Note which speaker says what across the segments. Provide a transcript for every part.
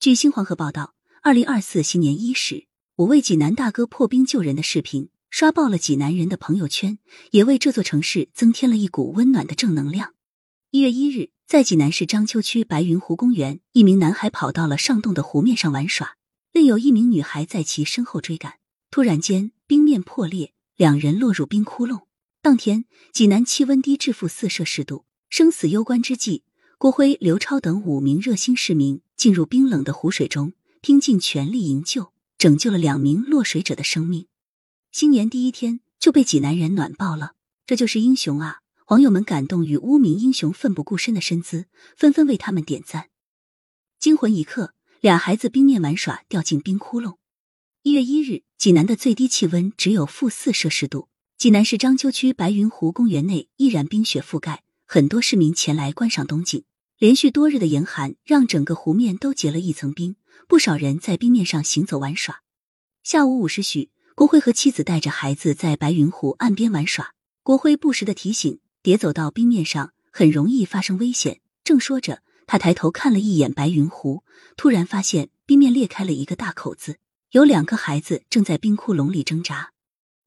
Speaker 1: 据新黄河报道，二零二四新年伊始，五位济南大哥破冰救人的视频刷爆了济南人的朋友圈，也为这座城市增添了一股温暖的正能量。一月一日，在济南市章丘区白云湖公园，一名男孩跑到了上洞的湖面上玩耍，另有一名女孩在其身后追赶。突然间，冰面破裂，两人落入冰窟窿。当天，济南气温低至负四摄氏度，生死攸关之际，郭辉、刘超等五名热心市民进入冰冷的湖水中，拼尽全力营救，拯救了两名落水者的生命。新年第一天就被济南人暖爆了，这就是英雄啊！网友们感动于污名英雄奋不顾身的身姿，纷纷为他们点赞。惊魂一刻，俩孩子冰面玩耍，掉进冰窟窿。一月一日，济南的最低气温只有负四摄氏度。济南市章丘区白云湖公园内依然冰雪覆盖，很多市民前来观赏冬景。连续多日的严寒让整个湖面都结了一层冰，不少人在冰面上行走玩耍。下午五时许，郭辉和妻子带着孩子在白云湖岸边玩耍。郭辉不时的提醒：别走到冰面上，很容易发生危险。正说着，他抬头看了一眼白云湖，突然发现冰面裂开了一个大口子，有两个孩子正在冰窟窿里挣扎。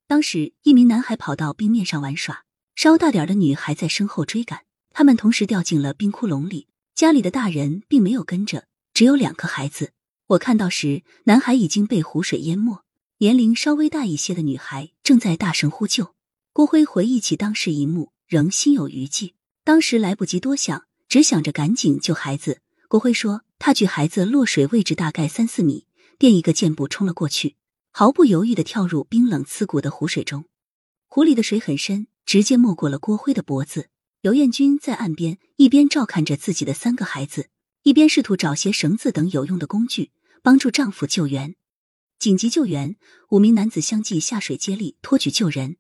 Speaker 1: 当时，一名男孩跑到冰面上玩耍，稍大点的女孩在身后追赶，他们同时掉进了冰窟窿里。家里的大人并没有跟着，只有两个孩子。我看到时，男孩已经被湖水淹没，年龄稍微大一些的女孩正在大声呼救。郭辉回忆起当时一幕，仍心有余悸。当时来不及多想，只想着赶紧救孩子。郭辉说，他距孩子落水位置大概三四米，垫一个箭步冲了过去。毫不犹豫的跳入冰冷刺骨的湖水中，湖里的水很深，直接没过了郭辉的脖子。刘艳军在岸边一边照看着自己的三个孩子，一边试图找些绳子等有用的工具帮助丈夫救援。紧急救援，五名男子相继下水接力托举救人。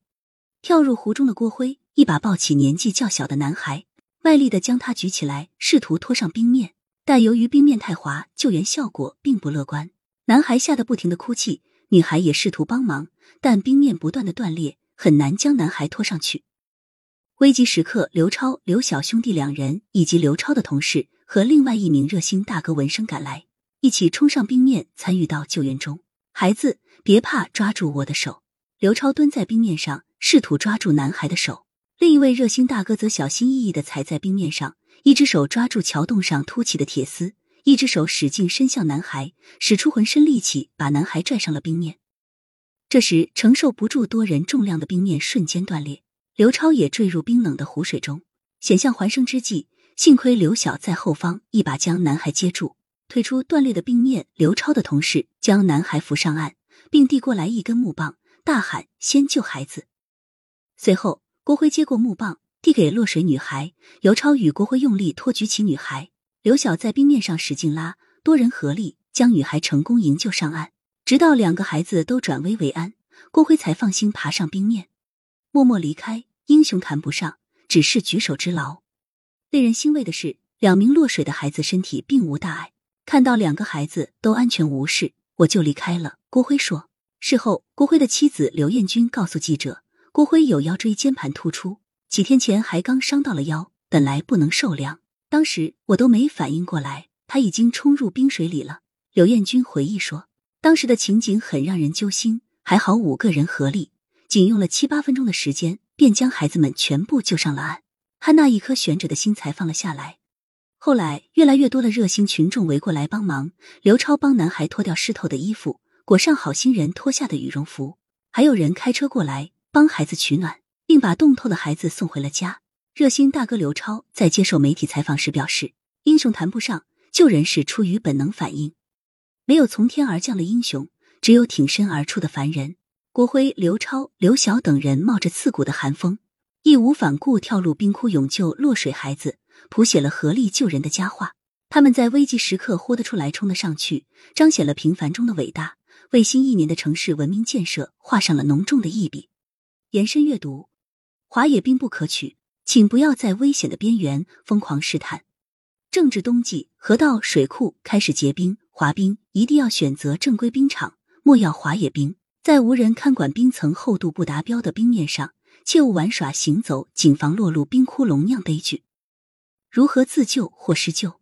Speaker 1: 跳入湖中的郭辉一把抱起年纪较小的男孩，卖力的将他举起来，试图拖上冰面，但由于冰面太滑，救援效果并不乐观。男孩吓得不停的哭泣。女孩也试图帮忙，但冰面不断的断裂，很难将男孩拖上去。危急时刻，刘超、刘晓兄弟两人以及刘超的同事和另外一名热心大哥闻声赶来，一起冲上冰面参与到救援中。孩子，别怕，抓住我的手。刘超蹲在冰面上，试图抓住男孩的手。另一位热心大哥则小心翼翼的踩在冰面上，一只手抓住桥洞上凸起的铁丝。一只手使劲伸向男孩，使出浑身力气把男孩拽上了冰面。这时，承受不住多人重量的冰面瞬间断裂，刘超也坠入冰冷的湖水中。险象环生之际，幸亏刘晓在后方一把将男孩接住，推出断裂的冰面。刘超的同事将男孩扶上岸，并递过来一根木棒，大喊：“先救孩子！”随后，郭辉接过木棒，递给落水女孩。刘超与郭辉用力托举起女孩。刘晓在冰面上使劲拉，多人合力将女孩成功营救上岸。直到两个孩子都转危为安，郭辉才放心爬上冰面，默默离开。英雄谈不上，只是举手之劳。令人欣慰的是，两名落水的孩子身体并无大碍。看到两个孩子都安全无事，我就离开了。郭辉说。事后，郭辉的妻子刘艳军告诉记者，郭辉有腰椎间盘突出，几天前还刚伤到了腰，本来不能受凉。当时我都没反应过来，他已经冲入冰水里了。刘艳军回忆说，当时的情景很让人揪心，还好五个人合力，仅用了七八分钟的时间，便将孩子们全部救上了岸。他那一颗悬着的心才放了下来。后来，越来越多的热心群众围过来帮忙，刘超帮男孩脱掉湿透的衣服，裹上好心人脱下的羽绒服，还有人开车过来帮孩子取暖，并把冻透的孩子送回了家。热心大哥刘超在接受媒体采访时表示：“英雄谈不上，救人是出于本能反应，没有从天而降的英雄，只有挺身而出的凡人。”郭辉、刘超、刘晓等人冒着刺骨的寒风，义无反顾跳入冰窟勇救落水孩子，谱写了合力救人的佳话。他们在危急时刻豁得出来，冲得上去，彰显了平凡中的伟大，为新一年的城市文明建设画上了浓重的一笔。延伸阅读：华野冰不可取。请不要在危险的边缘疯狂试探。正值冬季，河道、水库开始结冰、滑冰，一定要选择正规冰场，莫要滑野冰。在无人看管、冰层厚度不达标的冰面上，切勿玩耍行走，谨防落入冰窟窿酿悲剧。如何自救或施救？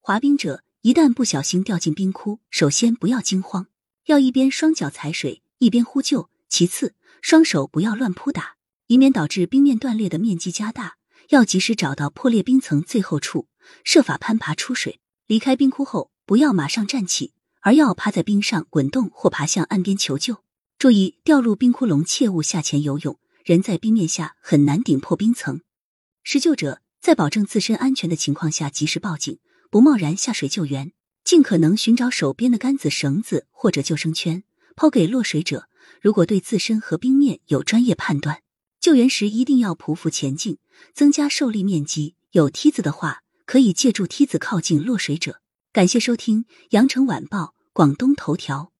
Speaker 1: 滑冰者一旦不小心掉进冰窟，首先不要惊慌，要一边双脚踩水一边呼救；其次，双手不要乱扑打，以免导致冰面断裂的面积加大。要及时找到破裂冰层最后处，设法攀爬出水。离开冰窟后，不要马上站起，而要趴在冰上滚动或爬向岸边求救。注意，掉入冰窟窿切勿下潜游泳，人在冰面下很难顶破冰层。施救者在保证自身安全的情况下及时报警，不贸然下水救援，尽可能寻找手边的杆子、绳子或者救生圈，抛给落水者。如果对自身和冰面有专业判断，救援时一定要匍匐前进，增加受力面积。有梯子的话，可以借助梯子靠近落水者。感谢收听《羊城晚报·广东头条》。